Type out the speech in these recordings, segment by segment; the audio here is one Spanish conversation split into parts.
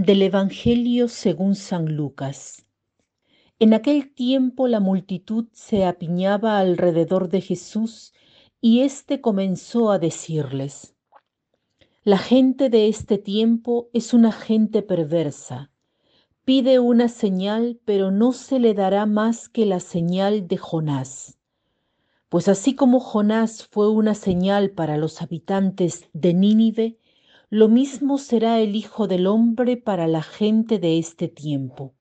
Del Evangelio según San Lucas. En aquel tiempo la multitud se apiñaba alrededor de Jesús y éste comenzó a decirles, La gente de este tiempo es una gente perversa. Pide una señal, pero no se le dará más que la señal de Jonás. Pues así como Jonás fue una señal para los habitantes de Nínive, lo mismo será el Hijo del Hombre para la gente de este tiempo.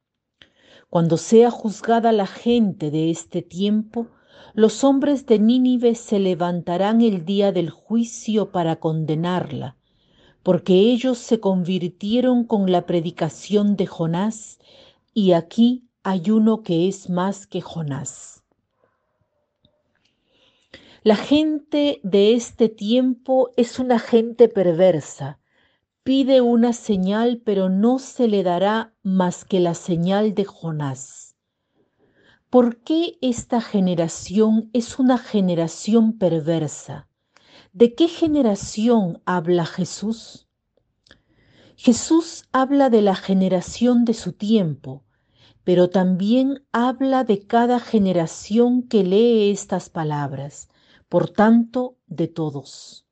Cuando sea juzgada la gente de este tiempo, los hombres de Nínive se levantarán el día del juicio para condenarla, porque ellos se convirtieron con la predicación de Jonás, y aquí hay uno que es más que Jonás. La gente de este tiempo es una gente perversa. Pide una señal, pero no se le dará más que la señal de Jonás. ¿Por qué esta generación es una generación perversa? ¿De qué generación habla Jesús? Jesús habla de la generación de su tiempo, pero también habla de cada generación que lee estas palabras por tanto, de todos.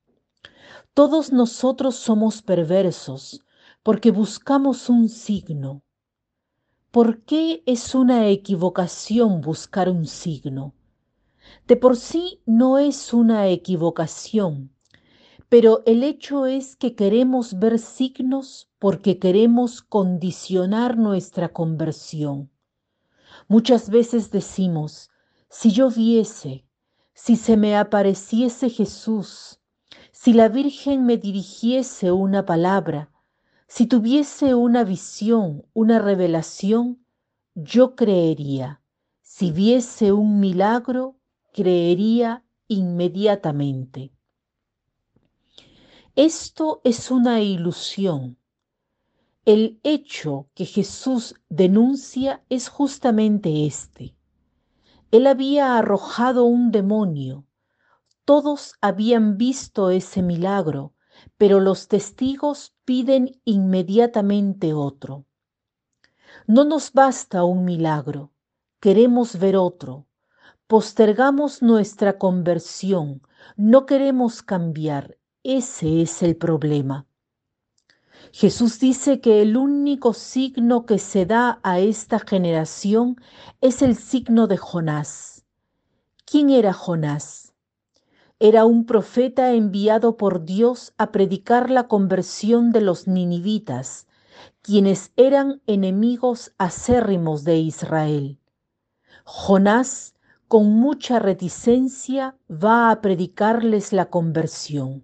Todos nosotros somos perversos porque buscamos un signo. ¿Por qué es una equivocación buscar un signo? De por sí no es una equivocación, pero el hecho es que queremos ver signos porque queremos condicionar nuestra conversión. Muchas veces decimos, si yo viese, si se me apareciese Jesús, si la Virgen me dirigiese una palabra, si tuviese una visión, una revelación, yo creería. Si viese un milagro, creería inmediatamente. Esto es una ilusión. El hecho que Jesús denuncia es justamente este. Él había arrojado un demonio. Todos habían visto ese milagro, pero los testigos piden inmediatamente otro. No nos basta un milagro, queremos ver otro. Postergamos nuestra conversión, no queremos cambiar. Ese es el problema. Jesús dice que el único signo que se da a esta generación es el signo de Jonás. ¿Quién era Jonás? Era un profeta enviado por Dios a predicar la conversión de los ninivitas, quienes eran enemigos acérrimos de Israel. Jonás, con mucha reticencia, va a predicarles la conversión.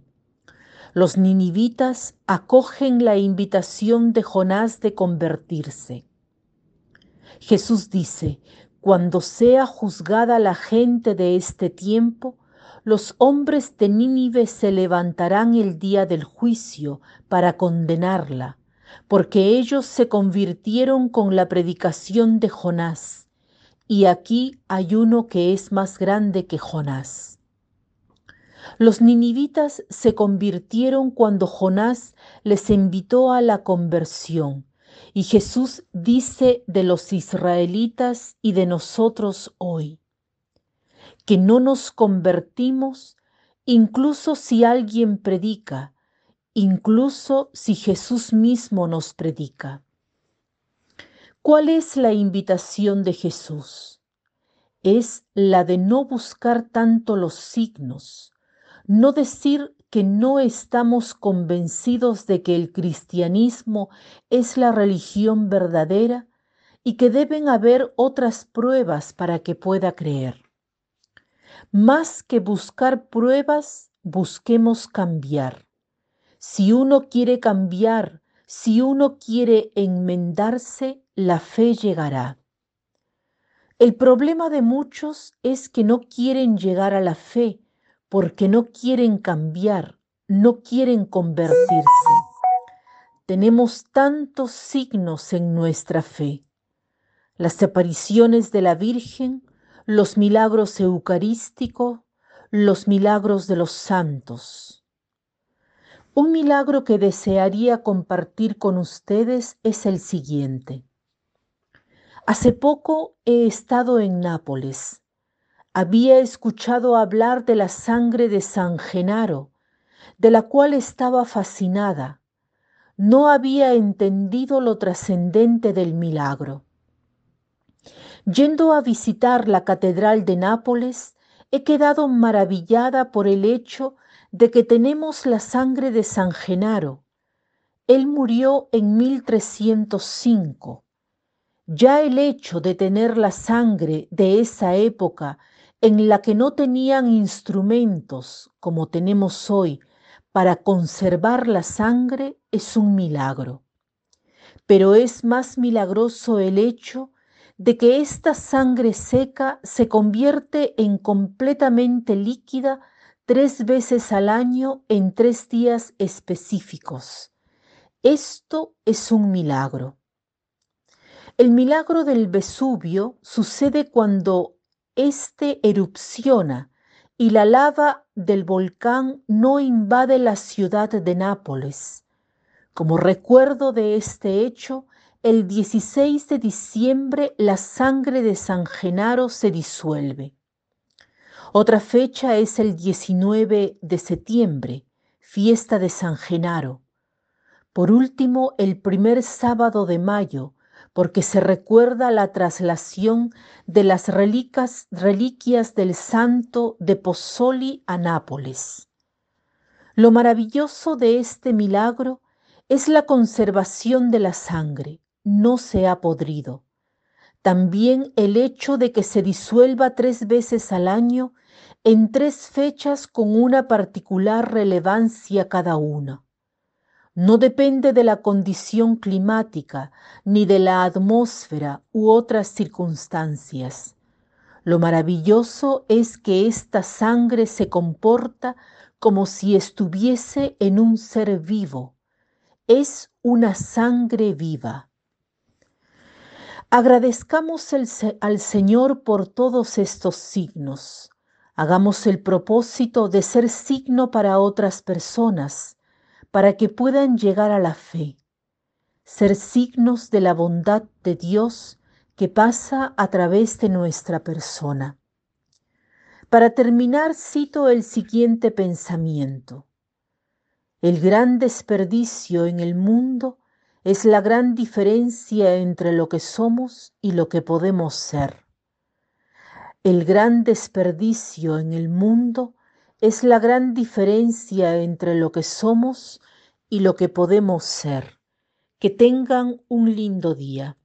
Los ninivitas acogen la invitación de Jonás de convertirse. Jesús dice, cuando sea juzgada la gente de este tiempo, los hombres de Nínive se levantarán el día del juicio para condenarla, porque ellos se convirtieron con la predicación de Jonás, y aquí hay uno que es más grande que Jonás. Los ninivitas se convirtieron cuando Jonás les invitó a la conversión. Y Jesús dice de los israelitas y de nosotros hoy, que no nos convertimos incluso si alguien predica, incluso si Jesús mismo nos predica. ¿Cuál es la invitación de Jesús? Es la de no buscar tanto los signos, no decir que no estamos convencidos de que el cristianismo es la religión verdadera y que deben haber otras pruebas para que pueda creer. Más que buscar pruebas, busquemos cambiar. Si uno quiere cambiar, si uno quiere enmendarse, la fe llegará. El problema de muchos es que no quieren llegar a la fe porque no quieren cambiar, no quieren convertirse. Tenemos tantos signos en nuestra fe. Las apariciones de la Virgen, los milagros eucarísticos, los milagros de los santos. Un milagro que desearía compartir con ustedes es el siguiente. Hace poco he estado en Nápoles. Había escuchado hablar de la sangre de San Genaro, de la cual estaba fascinada. No había entendido lo trascendente del milagro. Yendo a visitar la Catedral de Nápoles, he quedado maravillada por el hecho de que tenemos la sangre de San Genaro. Él murió en 1305. Ya el hecho de tener la sangre de esa época en la que no tenían instrumentos como tenemos hoy para conservar la sangre es un milagro. Pero es más milagroso el hecho de que esta sangre seca se convierte en completamente líquida tres veces al año en tres días específicos. Esto es un milagro. El milagro del Vesubio sucede cuando éste erupciona y la lava del volcán no invade la ciudad de Nápoles. Como recuerdo de este hecho, el 16 de diciembre la sangre de San Genaro se disuelve. Otra fecha es el 19 de septiembre, fiesta de San Genaro. Por último, el primer sábado de mayo, porque se recuerda la traslación de las reliquias del santo de Pozzoli a Nápoles. Lo maravilloso de este milagro es la conservación de la sangre, no se ha podrido. También el hecho de que se disuelva tres veces al año en tres fechas con una particular relevancia cada una. No depende de la condición climática ni de la atmósfera u otras circunstancias. Lo maravilloso es que esta sangre se comporta como si estuviese en un ser vivo. Es una sangre viva. Agradezcamos al Señor por todos estos signos Hagamos el propósito de ser signo para otras personas, para que puedan llegar a la fe, ser signos de la bondad de Dios que pasa a través de nuestra persona. Para terminar, cito el siguiente pensamiento. El gran desperdicio en el mundo es la gran diferencia entre lo que somos y lo que podemos ser. El gran desperdicio en el mundo es la gran diferencia entre lo que somos y lo que podemos ser. Que tengan un lindo día.